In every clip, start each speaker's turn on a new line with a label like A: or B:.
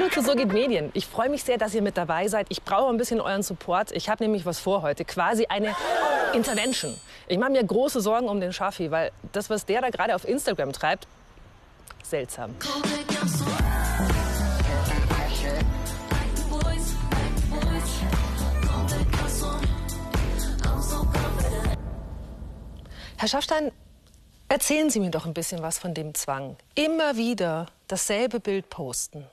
A: Hallo zu So geht Medien. Ich freue mich sehr, dass ihr mit dabei seid. Ich brauche ein bisschen euren Support. Ich habe nämlich was vor heute, quasi eine Intervention. Ich mache mir große Sorgen um den Schaffi, weil das, was der da gerade auf Instagram treibt, seltsam. Herr Schaffstein, erzählen Sie mir doch ein bisschen was von dem Zwang. Immer wieder dasselbe Bild posten.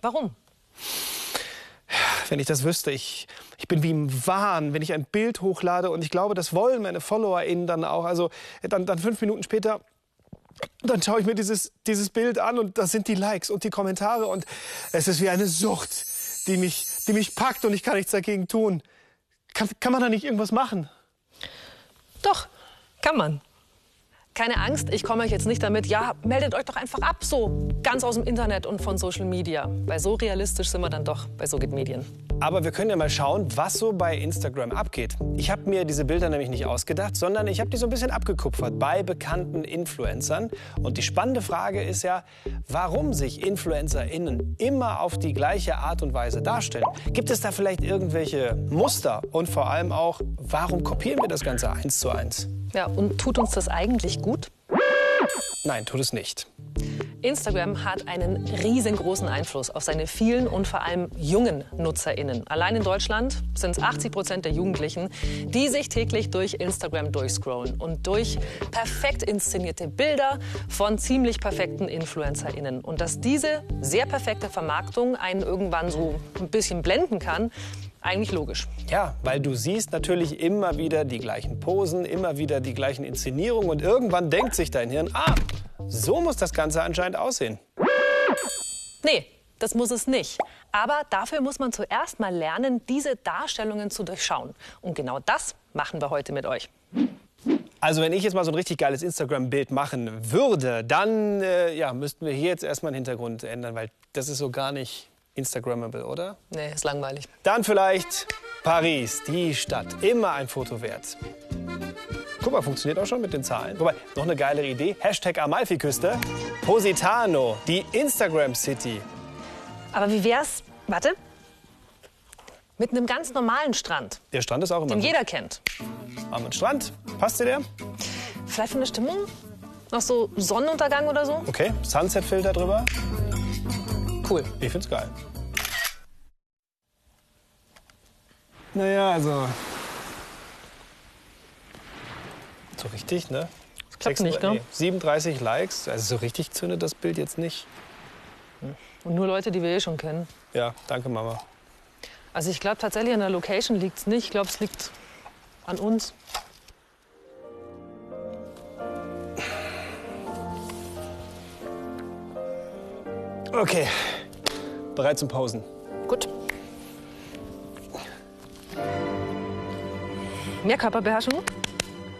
A: Warum?
B: Wenn ich das wüsste, ich, ich bin wie im Wahn, wenn ich ein Bild hochlade und ich glaube, das wollen meine FollowerInnen dann auch. Also dann, dann fünf Minuten später, dann schaue ich mir dieses, dieses Bild an und das sind die Likes und die Kommentare und es ist wie eine Sucht, die mich, die mich packt und ich kann nichts dagegen tun. Kann, kann man da nicht irgendwas machen?
A: Doch, kann man. Keine Angst, ich komme euch jetzt nicht damit, ja, meldet euch doch einfach ab, so ganz aus dem Internet und von Social Media. Weil so realistisch sind wir dann doch bei So geht Medien.
B: Aber wir können ja mal schauen, was so bei Instagram abgeht. Ich habe mir diese Bilder nämlich nicht ausgedacht, sondern ich habe die so ein bisschen abgekupfert bei bekannten Influencern. Und die spannende Frage ist ja, warum sich InfluencerInnen immer auf die gleiche Art und Weise darstellen. Gibt es da vielleicht irgendwelche Muster? Und vor allem auch, warum kopieren wir das Ganze eins zu eins?
A: Ja, und tut uns das eigentlich gut?
B: Nein, tut es nicht.
A: Instagram hat einen riesengroßen Einfluss auf seine vielen und vor allem jungen NutzerInnen. Allein in Deutschland sind es 80 Prozent der Jugendlichen, die sich täglich durch Instagram durchscrollen und durch perfekt inszenierte Bilder von ziemlich perfekten InfluencerInnen. Und dass diese sehr perfekte Vermarktung einen irgendwann so ein bisschen blenden kann, eigentlich logisch.
B: Ja, weil du siehst natürlich immer wieder die gleichen Posen, immer wieder die gleichen Inszenierungen und irgendwann denkt sich dein Hirn, ah, so muss das Ganze anscheinend aussehen.
A: Nee, das muss es nicht. Aber dafür muss man zuerst mal lernen, diese Darstellungen zu durchschauen. Und genau das machen wir heute mit euch.
B: Also wenn ich jetzt mal so ein richtig geiles Instagram-Bild machen würde, dann äh, ja, müssten wir hier jetzt erstmal den Hintergrund ändern, weil das ist so gar nicht Instagrammable, oder?
A: Nee, ist langweilig.
B: Dann vielleicht Paris, die Stadt. Immer ein Foto wert. Guck mal, funktioniert auch schon mit den Zahlen. Wobei, noch eine geilere Idee. Hashtag Amalfiküste. Positano, die Instagram City.
A: Aber wie wär's, warte, mit einem ganz normalen Strand,
B: Der Strand ist auch immer
A: den
B: gut.
A: jeder kennt.
B: Machen wir einen Strand. Passt dir der?
A: Vielleicht von der Stimmung? Noch so Sonnenuntergang oder so?
B: Okay, Sunset-Filter drüber.
A: Cool.
B: Ich find's geil. Naja, also. So richtig, ne?
A: Das klappt nicht, ne?
B: nee, 37 Likes. Also so richtig zündet das Bild jetzt nicht.
A: Und nur Leute, die wir eh schon kennen.
B: Ja, danke, Mama.
A: Also ich glaube tatsächlich an der Location liegt's nicht. Ich glaube, es liegt an uns.
B: Okay, bereit zum Pausen.
A: Gut. Mehr Körperbeherrschung.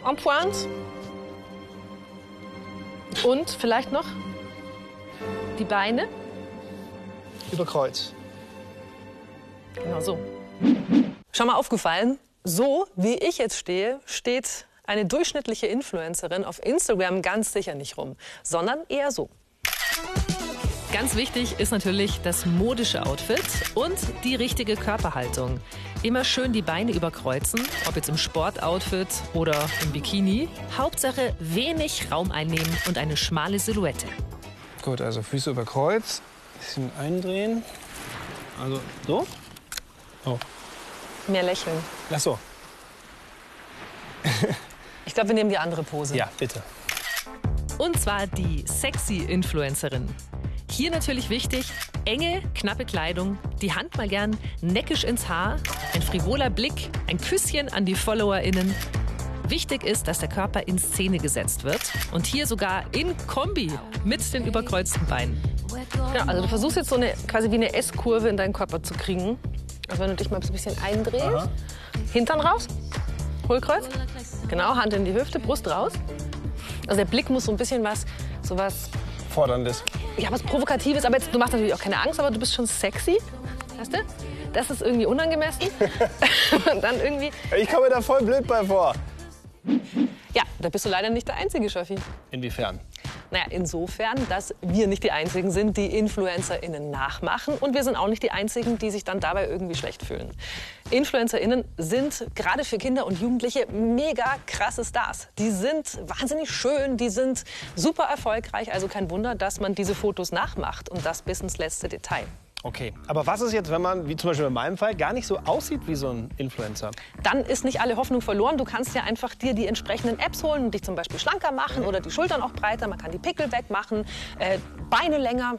A: En pointe. Und vielleicht noch die Beine.
B: Über Kreuz.
A: Genau so. Schon mal aufgefallen, so wie ich jetzt stehe, steht eine durchschnittliche Influencerin auf Instagram ganz sicher nicht rum, sondern eher so. Ganz wichtig ist natürlich das modische Outfit und die richtige Körperhaltung. Immer schön die Beine überkreuzen, ob jetzt im Sportoutfit oder im Bikini. Hauptsache wenig Raum einnehmen und eine schmale Silhouette.
B: Gut, also Füße über Kreuz. Bisschen eindrehen. Also so. Oh.
A: Mehr lächeln.
B: Ach so.
A: Ich glaube, wir nehmen die andere Pose.
B: Ja, bitte.
A: Und zwar die sexy Influencerin. Hier natürlich wichtig, enge, knappe Kleidung, die Hand mal gern neckisch ins Haar, ein frivoler Blick, ein Küsschen an die FollowerInnen. Wichtig ist, dass der Körper in Szene gesetzt wird und hier sogar in Kombi mit den überkreuzten Beinen. Ja, also du versuchst jetzt so eine quasi wie eine S-Kurve in deinen Körper zu kriegen. Also wenn du dich mal ein bisschen eindrehst, Hintern raus, Hohlkreuz, genau, Hand in die Hüfte, Brust raus. Also der Blick muss so ein bisschen was, so was
B: Forderndes.
A: ja, was Provokatives, aber jetzt, du machst natürlich auch keine Angst, aber du bist schon sexy. Weißt du? Das ist irgendwie unangemessen. Und dann irgendwie,
B: Ich komme mir da voll blöd bei vor.
A: ja, da bist du leider nicht der einzige, Schaffi.
B: Inwiefern?
A: Naja, insofern, dass wir nicht die Einzigen sind, die InfluencerInnen nachmachen und wir sind auch nicht die Einzigen, die sich dann dabei irgendwie schlecht fühlen. InfluencerInnen sind gerade für Kinder und Jugendliche mega krasse Stars. Die sind wahnsinnig schön, die sind super erfolgreich, also kein Wunder, dass man diese Fotos nachmacht und das bis ins letzte Detail.
B: Okay, aber was ist jetzt, wenn man, wie zum Beispiel in meinem Fall, gar nicht so aussieht wie so ein Influencer?
A: Dann ist nicht alle Hoffnung verloren. Du kannst ja einfach dir die entsprechenden Apps holen und dich zum Beispiel schlanker machen oder die Schultern auch breiter. Man kann die Pickel wegmachen, äh, Beine länger.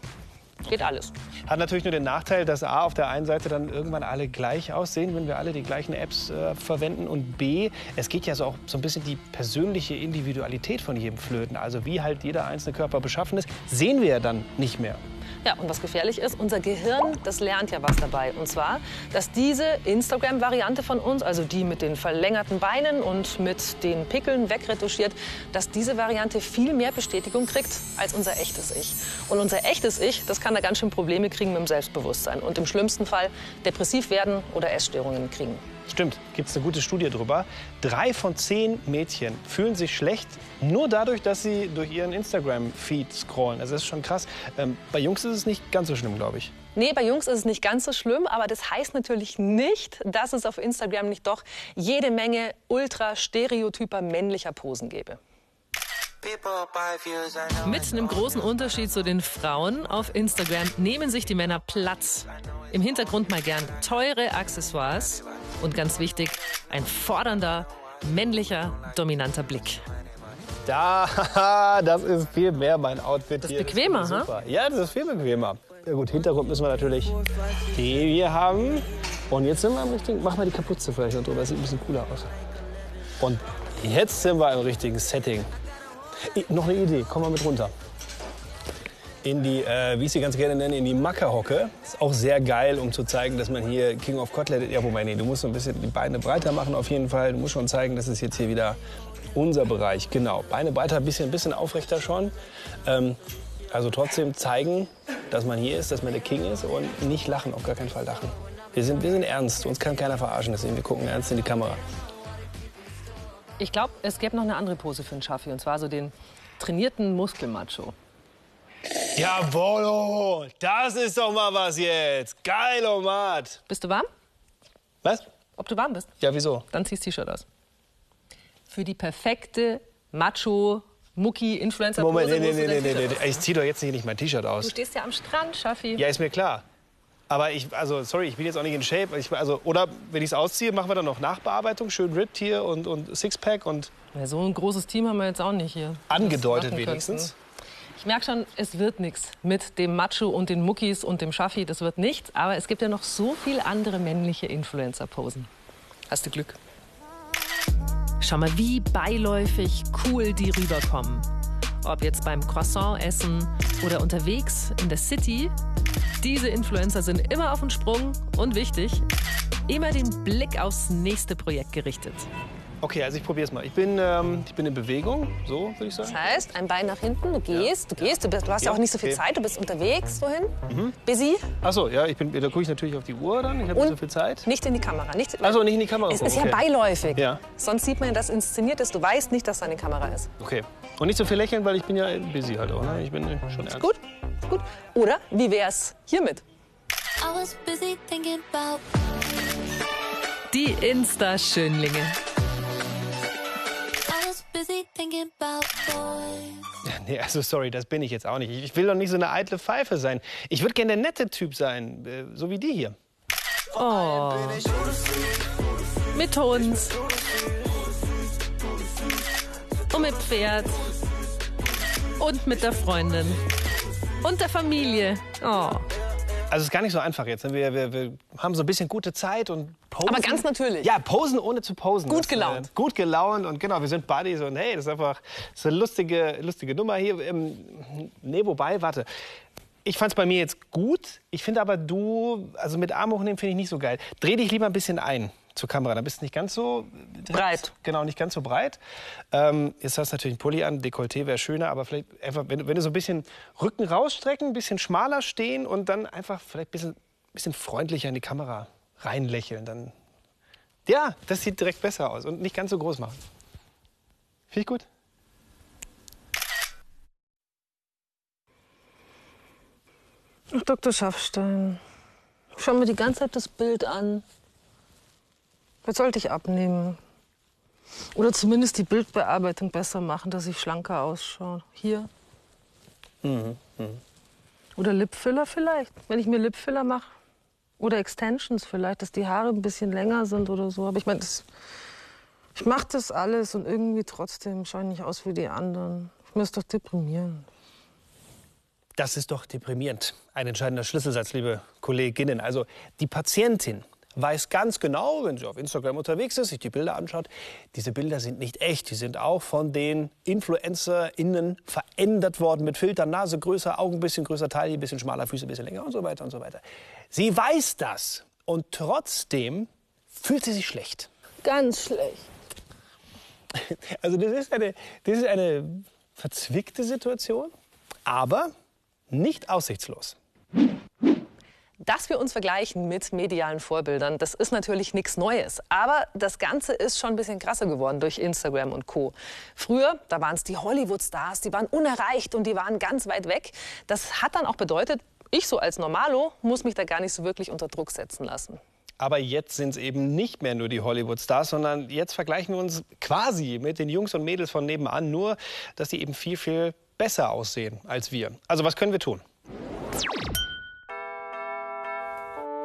A: Geht alles.
B: Hat natürlich nur den Nachteil, dass A, auf der einen Seite dann irgendwann alle gleich aussehen, wenn wir alle die gleichen Apps äh, verwenden. Und B, es geht ja so auch so ein bisschen die persönliche Individualität von jedem Flöten. Also wie halt jeder einzelne Körper beschaffen ist, sehen wir ja dann nicht mehr.
A: Ja, und was gefährlich ist, unser Gehirn, das lernt ja was dabei. Und zwar, dass diese Instagram-Variante von uns, also die mit den verlängerten Beinen und mit den Pickeln wegretuschiert, dass diese Variante viel mehr Bestätigung kriegt als unser echtes Ich. Und unser echtes Ich, das kann da ganz schön Probleme kriegen mit dem Selbstbewusstsein und im schlimmsten Fall depressiv werden oder Essstörungen kriegen.
B: Stimmt, gibt es eine gute Studie drüber. Drei von zehn Mädchen fühlen sich schlecht, nur dadurch, dass sie durch ihren Instagram-Feed scrollen. Also das ist schon krass. Ähm, bei Jungs ist es nicht ganz so schlimm, glaube ich.
A: Nee, bei Jungs ist es nicht ganz so schlimm, aber das heißt natürlich nicht, dass es auf Instagram nicht doch jede Menge ultra stereotyper männlicher Posen gäbe.
C: Mit einem großen Unterschied zu den Frauen auf Instagram nehmen sich die Männer Platz. Im Hintergrund mal gern teure Accessoires und ganz wichtig, ein fordernder, männlicher, dominanter Blick.
B: Da, das ist viel mehr mein Outfit
A: Das ist
B: hier.
A: bequemer,
B: ist
A: ha?
B: super. Ja, das ist viel bequemer. Ja gut, Hintergrund müssen wir natürlich den hier haben. Und jetzt sind wir im richtigen... Mach mal die Kapuze vielleicht noch drüber, das sieht ein bisschen cooler aus. Und jetzt sind wir im richtigen Setting. Noch eine Idee, komm mal mit runter. In die, äh, wie ich sie ganz gerne nenne, in die Mackerhocke. Ist auch sehr geil, um zu zeigen, dass man hier King of Kotlet... Ja, wobei, nee, du musst so ein bisschen die Beine breiter machen auf jeden Fall. Du musst schon zeigen, das ist jetzt hier wieder unser Bereich. Genau, Beine breiter, ein bisschen, bisschen aufrechter schon. Ähm, also trotzdem zeigen, dass man hier ist, dass man der King ist und nicht lachen, auf gar keinen Fall lachen. Wir sind, wir sind ernst, uns kann keiner verarschen, deswegen wir gucken ernst in die Kamera.
A: Ich glaube, es gäbe noch eine andere Pose für einen Schaffi, und zwar so den trainierten Muskelmacho.
B: Jawohl, das ist doch mal was jetzt. Geil, Omat.
A: Bist du warm?
B: Was?
A: Ob du warm bist?
B: Ja, wieso?
A: Dann ziehst du T-Shirt aus. Für die perfekte Macho Mucki Influencer.
B: Moment, nee, nee, nee, nee, nee. Ich zieh doch jetzt nicht mein T-Shirt
A: aus. Du stehst ja am Strand, Schaffi.
B: Ja, ist mir klar. Aber ich, also, sorry, ich bin jetzt auch nicht in Shape. Ich, also, oder wenn ich es ausziehe, machen wir dann noch Nachbearbeitung, schön ripped hier und, und Sixpack und
A: Ja, so ein großes Team haben wir jetzt auch nicht hier.
B: angedeutet wenigstens.
A: könnten. Ich merke schon, es wird nichts mit dem Macho und den Muckis und dem Schaffi. Das wird nichts. Aber es gibt ja noch so viele andere männliche Influencer-Posen. Hast du Glück?
C: Schau mal, wie beiläufig cool die rüberkommen. Ob jetzt beim Croissant essen oder unterwegs in der City. Diese Influencer sind immer auf dem Sprung und wichtig, immer den Blick aufs nächste Projekt gerichtet.
B: Okay, also ich probiere es mal. Ich bin, ähm, ich bin in Bewegung, so würde ich sagen.
A: Das heißt, ein Bein nach hinten, du gehst, du gehst, du, bist, du hast ja
B: Ja,
A: auch nicht so viel
B: okay.
A: Zeit, du bist unterwegs, wohin? Busy,
B: Ach so, ja, ich bin, da gucke ich natürlich auf die Uhr dann. Ich habe nicht
A: Und-
B: so viel Zeit.
A: nicht in die Kamera. Nicht,
B: Also nicht in die Kamera.
A: es
B: gucken,
A: ist ja
B: okay.
A: beiläufig.
B: Ja.
A: Sonst sieht man ja, dass inszeniert ist. Du weißt nicht, dass da eine Kamera ist.
B: Okay. Und nicht so viel lächeln, weil ich bin ja busy halt auch. Ne? Ich bin schon ernst.
A: Gut? Gut. Oder wie wär's hiermit?
D: I was busy thinking about
C: Die Insta-Schönlinge.
B: Nee, also sorry, das bin ich jetzt auch nicht. Ich will doch nicht so eine eitle Pfeife sein. Ich würde gerne der nette Typ sein, äh, so wie die hier.
C: Oh. Mit uns. Und mit Pferd. Und mit der Freundin. Und der Familie. Oh.
B: Also es ist gar nicht so einfach jetzt. ne? Wir, wir, wir haben so ein bisschen gute Zeit und posen.
A: Aber ganz natürlich.
B: Ja, posen ohne zu posen.
A: Gut
B: Das,
A: gelaunt.
B: Äh, gut gelaunt und genau, wir sind Buddies und hey, das ist einfach das ist eine lustige, lustige Nummer hier. Ähm, nee, wobei, warte. Ich fand es bei mir jetzt gut. Ich finde aber du, also mit Arm hochnehmen finde ich nicht so geil. Dreh dich lieber ein bisschen ein zur Kamera. Dann bist du nicht ganz so
A: Breit.
B: Genau, nicht ganz so breit. Ähm, jetzt hast du natürlich einen Pulli an, Dekolleté wäre schöner, aber vielleicht einfach, wenn, du- wenn du so ein bisschen Rücken rausstrecken, ein bisschen schmaler stehen und dann einfach vielleicht ein bisschen, bisschen freundlicher in die Kamera reinlächeln, dann. Ja, das sieht direkt besser aus und nicht ganz so groß machen. Finde ich gut.
C: Ach, Dr. Schaffstein, schau mir die ganze Zeit das Bild an. Was sollte ich abnehmen? Oder zumindest die Bildbearbeitung besser machen, dass ich schlanker ausschaue. Hier. Mhm. Mhm. Oder Lipfiller vielleicht, wenn ich mir Lipfiller mache. Oder Extensions vielleicht, dass die Haare ein bisschen länger sind oder so. Aber ich meine, ich mache das alles und irgendwie trotzdem schaue ich nicht aus wie die anderen. Ich muss doch deprimieren.
B: Das ist doch deprimierend. Ein entscheidender Schlüsselsatz, liebe Kolleginnen. Also die Patientin weiß ganz genau, wenn sie auf Instagram unterwegs ist, sich die Bilder anschaut, diese Bilder sind nicht echt. Die sind auch von den InfluencerInnen verändert worden mit Filtern, Nase größer, Augen ein bisschen größer, Taille ein bisschen schmaler, Füße ein bisschen länger und so weiter und so weiter. Sie weiß das und trotzdem fühlt sie sich schlecht.
C: Ganz schlecht.
B: Also das ist eine, das ist eine verzwickte Situation, aber nicht aussichtslos.
A: Dass wir uns vergleichen mit medialen Vorbildern, das ist natürlich nichts Neues. Aber das Ganze ist schon ein bisschen krasser geworden durch Instagram und Co. Früher, da waren es die Hollywood-Stars, die waren unerreicht und die waren ganz weit weg. Das hat dann auch bedeutet, ich so als Normalo muss mich da gar nicht so wirklich unter Druck setzen lassen.
B: Aber jetzt sind es eben nicht mehr nur die Hollywood-Stars, sondern jetzt vergleichen wir uns quasi mit den Jungs und Mädels von nebenan, nur dass die eben viel, viel besser aussehen als wir. Also was können wir tun?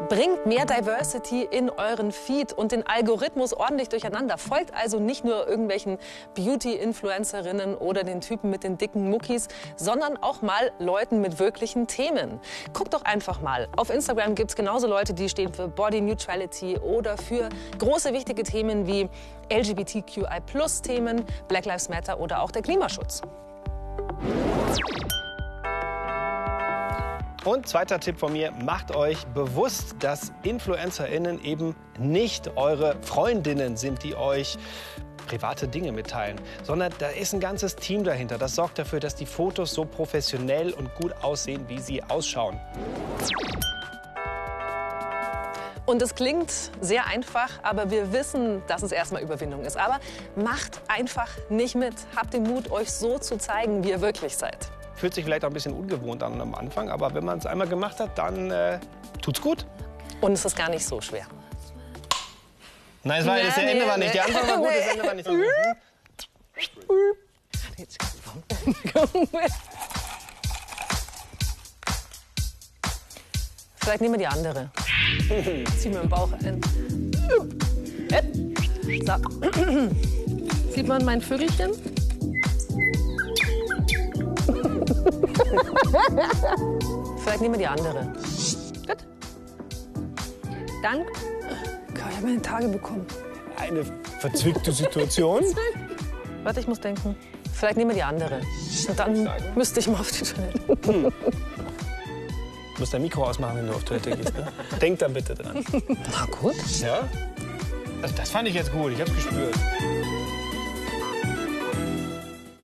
A: Bringt mehr Diversity in euren Feed und den Algorithmus ordentlich durcheinander. Folgt also nicht nur irgendwelchen Beauty-Influencerinnen oder den Typen mit den dicken Muckis, sondern auch mal Leuten mit wirklichen Themen. Guckt doch einfach mal. Auf Instagram gibt es genauso Leute, die stehen für Body Neutrality oder für große wichtige Themen wie LGBTQI-Plus-Themen, Black Lives Matter oder auch der Klimaschutz.
B: Und zweiter Tipp von mir, macht euch bewusst, dass InfluencerInnen eben nicht eure Freundinnen sind, die euch private Dinge mitteilen, sondern da ist ein ganzes Team dahinter. Das sorgt dafür, dass die Fotos so professionell und gut aussehen, wie sie ausschauen.
A: Und es klingt sehr einfach, aber wir wissen, dass es erstmal Überwindung ist. Aber macht einfach nicht mit. Habt den Mut, euch so zu zeigen, wie ihr wirklich seid.
B: Fühlt sich vielleicht auch ein bisschen ungewohnt an am Anfang, aber wenn man es einmal gemacht hat, dann äh, tut's gut.
A: Und es ist gar nicht so schwer.
B: Nein, es war, das nee, Ende war nicht. Die Antwort war gut, das Ende war nicht so gut.
A: Vielleicht nehmen wir die andere. Zieh mir den Bauch ein. So. Sieht man mein Vögelchen? Vielleicht nehmen wir die andere. Gut. Dank. Ich habe meine Tage bekommen.
B: Eine verzwickte Situation.
A: Warte, ich muss denken. Vielleicht nehmen wir die andere. Und dann müsste ich mal auf die Toilette. Hm.
B: Du musst dein Mikro ausmachen, wenn du auf Toilette gehst. Ne? Denk da bitte dran.
A: Na gut.
B: Ja? Also das fand ich jetzt gut. Ich hab's gespürt.